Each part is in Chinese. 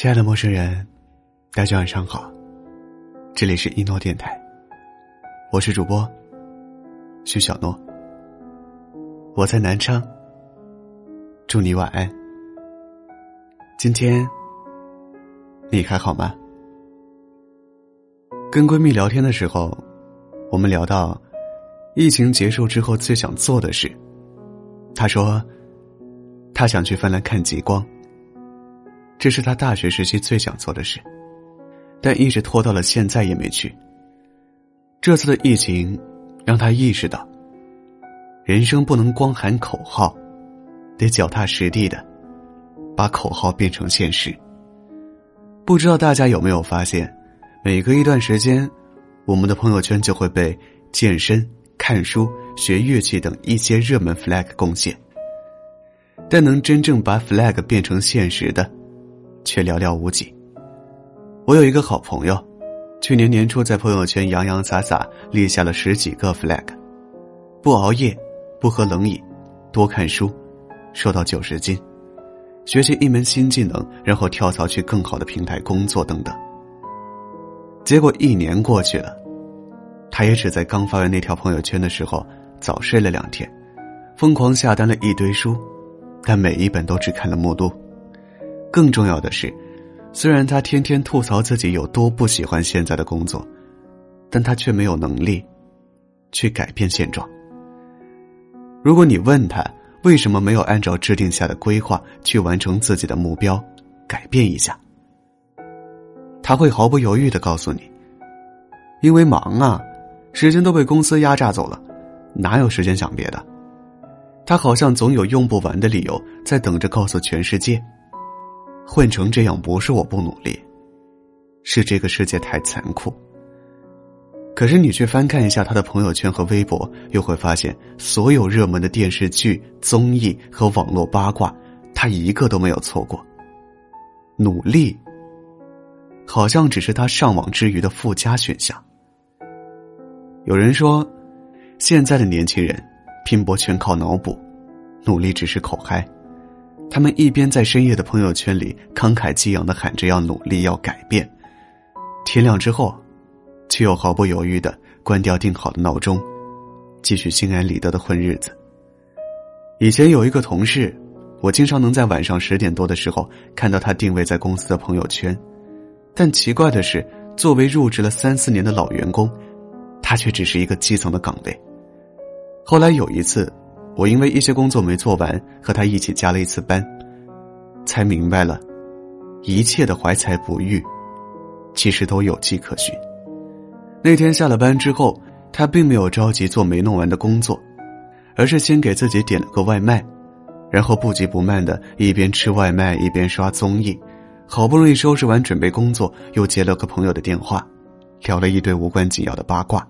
亲爱的陌生人，大家晚上好，这里是一诺电台，我是主播徐小诺，我在南昌，祝你晚安。今天你还好吗？跟闺蜜聊天的时候，我们聊到疫情结束之后最想做的事，她说她想去芬兰看极光。这是他大学时期最想做的事，但一直拖到了现在也没去。这次的疫情让他意识到，人生不能光喊口号，得脚踏实地的把口号变成现实。不知道大家有没有发现，每隔一段时间，我们的朋友圈就会被健身、看书、学乐器等一些热门 flag 贡献，但能真正把 flag 变成现实的。却寥寥无几。我有一个好朋友，去年年初在朋友圈洋洋洒洒立下了十几个 flag：不熬夜，不喝冷饮，多看书，瘦到九十斤，学习一门新技能，然后跳槽去更好的平台工作等等。结果一年过去了，他也只在刚发完那条朋友圈的时候早睡了两天，疯狂下单了一堆书，但每一本都只看了目录。更重要的是，虽然他天天吐槽自己有多不喜欢现在的工作，但他却没有能力去改变现状。如果你问他为什么没有按照制定下的规划去完成自己的目标，改变一下，他会毫不犹豫的告诉你：“因为忙啊，时间都被公司压榨走了，哪有时间想别的？”他好像总有用不完的理由在等着告诉全世界。混成这样不是我不努力，是这个世界太残酷。可是你去翻看一下他的朋友圈和微博，又会发现所有热门的电视剧、综艺和网络八卦，他一个都没有错过。努力，好像只是他上网之余的附加选项。有人说，现在的年轻人拼搏全靠脑补，努力只是口嗨。他们一边在深夜的朋友圈里慷慨激昂的喊着要努力要改变，天亮之后，却又毫不犹豫的关掉定好的闹钟，继续心安理得的混日子。以前有一个同事，我经常能在晚上十点多的时候看到他定位在公司的朋友圈，但奇怪的是，作为入职了三四年的老员工，他却只是一个基层的岗位。后来有一次。我因为一些工作没做完，和他一起加了一次班，才明白了，一切的怀才不遇，其实都有迹可循。那天下了班之后，他并没有着急做没弄完的工作，而是先给自己点了个外卖，然后不急不慢的一边吃外卖一边刷综艺，好不容易收拾完准备工作，又接了个朋友的电话，聊了一堆无关紧要的八卦。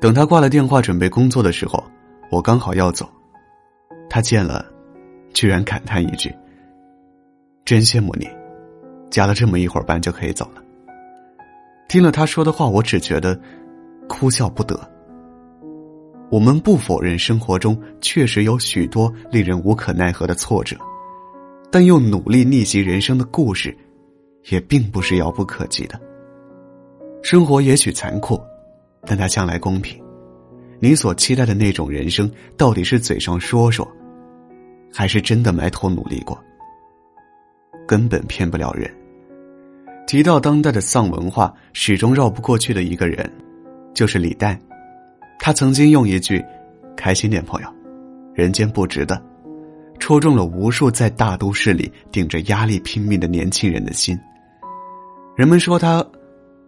等他挂了电话准备工作的时候。我刚好要走，他见了，居然感叹一句：“真羡慕你，加了这么一会儿班就可以走了。”听了他说的话，我只觉得哭笑不得。我们不否认生活中确实有许多令人无可奈何的挫折，但用努力逆袭人生的故事，也并不是遥不可及的。生活也许残酷，但它向来公平。你所期待的那种人生，到底是嘴上说说，还是真的埋头努力过？根本骗不了人。提到当代的丧文化，始终绕不过去的一个人，就是李诞。他曾经用一句“开心点，朋友，人间不值得”，戳中了无数在大都市里顶着压力拼命的年轻人的心。人们说他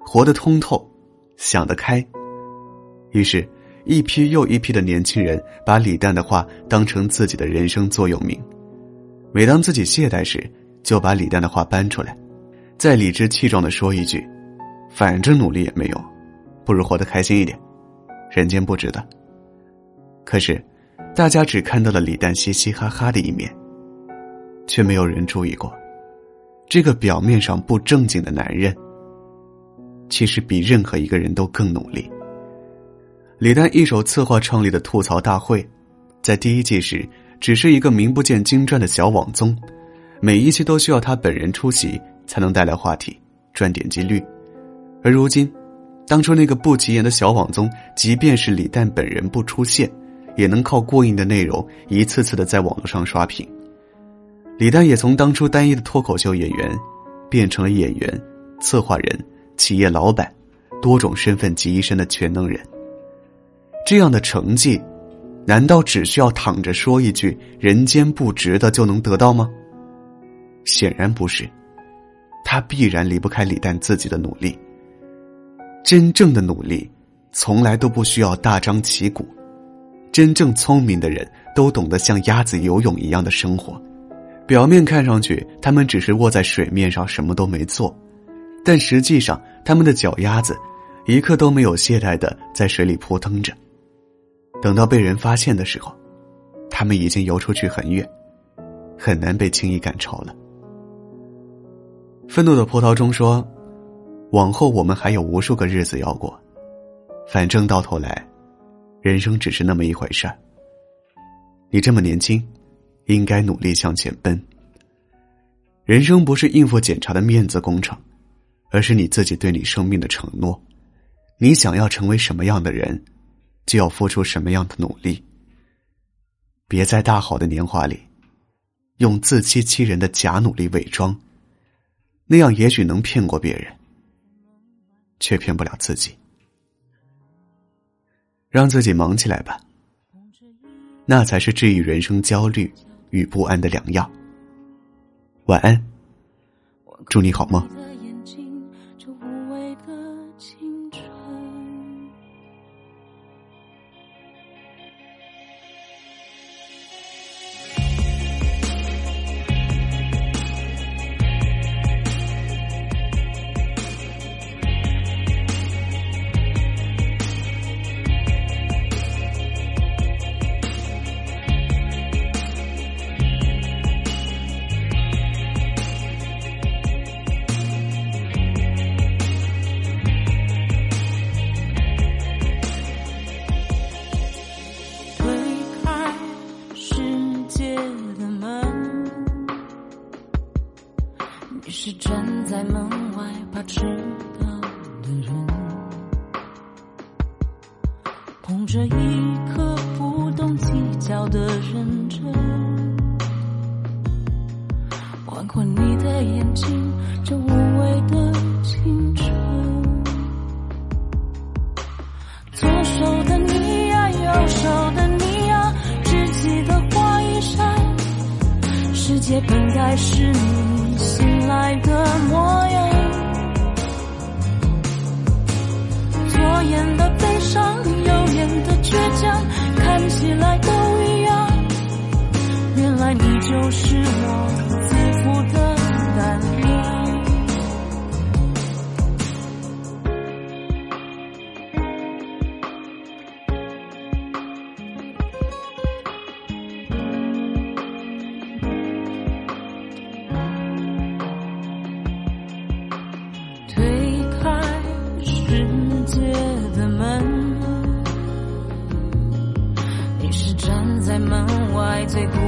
活得通透，想得开，于是。一批又一批的年轻人把李诞的话当成自己的人生座右铭，每当自己懈怠时，就把李诞的话搬出来，再理直气壮的说一句：“反正努力也没用，不如活得开心一点，人间不值得。”可是，大家只看到了李诞嘻嘻哈哈的一面，却没有人注意过，这个表面上不正经的男人，其实比任何一个人都更努力。李诞一手策划创立的吐槽大会，在第一季时只是一个名不见经传的小网综，每一期都需要他本人出席，才能带来话题，赚点击率。而如今，当初那个不起眼的小网综，即便是李诞本人不出现，也能靠过硬的内容一次次的在网络上刷屏。李诞也从当初单一的脱口秀演员，变成了演员、策划人、企业老板，多种身份集一身的全能人。这样的成绩，难道只需要躺着说一句“人间不值得”就能得到吗？显然不是，他必然离不开李诞自己的努力。真正的努力，从来都不需要大张旗鼓。真正聪明的人都懂得像鸭子游泳一样的生活。表面看上去，他们只是卧在水面上什么都没做，但实际上，他们的脚丫子一刻都没有懈怠的在水里扑腾着。等到被人发现的时候，他们已经游出去很远，很难被轻易赶超了。愤怒的葡萄中说。往后我们还有无数个日子要过，反正到头来，人生只是那么一回事儿。你这么年轻，应该努力向前奔。人生不是应付检查的面子工程，而是你自己对你生命的承诺。你想要成为什么样的人，就要付出什么样的努力。别在大好的年华里，用自欺欺人的假努力伪装，那样也许能骗过别人。却骗不了自己，让自己忙起来吧，那才是治愈人生焦虑与不安的良药。晚安，祝你好梦。捧着一颗不懂计较的认真，换过你的眼睛，这无畏的青春。左手的你呀，右手的你呀，只记得花一扇，世界本该是你醒。来的模样，左眼的悲伤，右眼的倔强，看起来都一样。原来你就是我门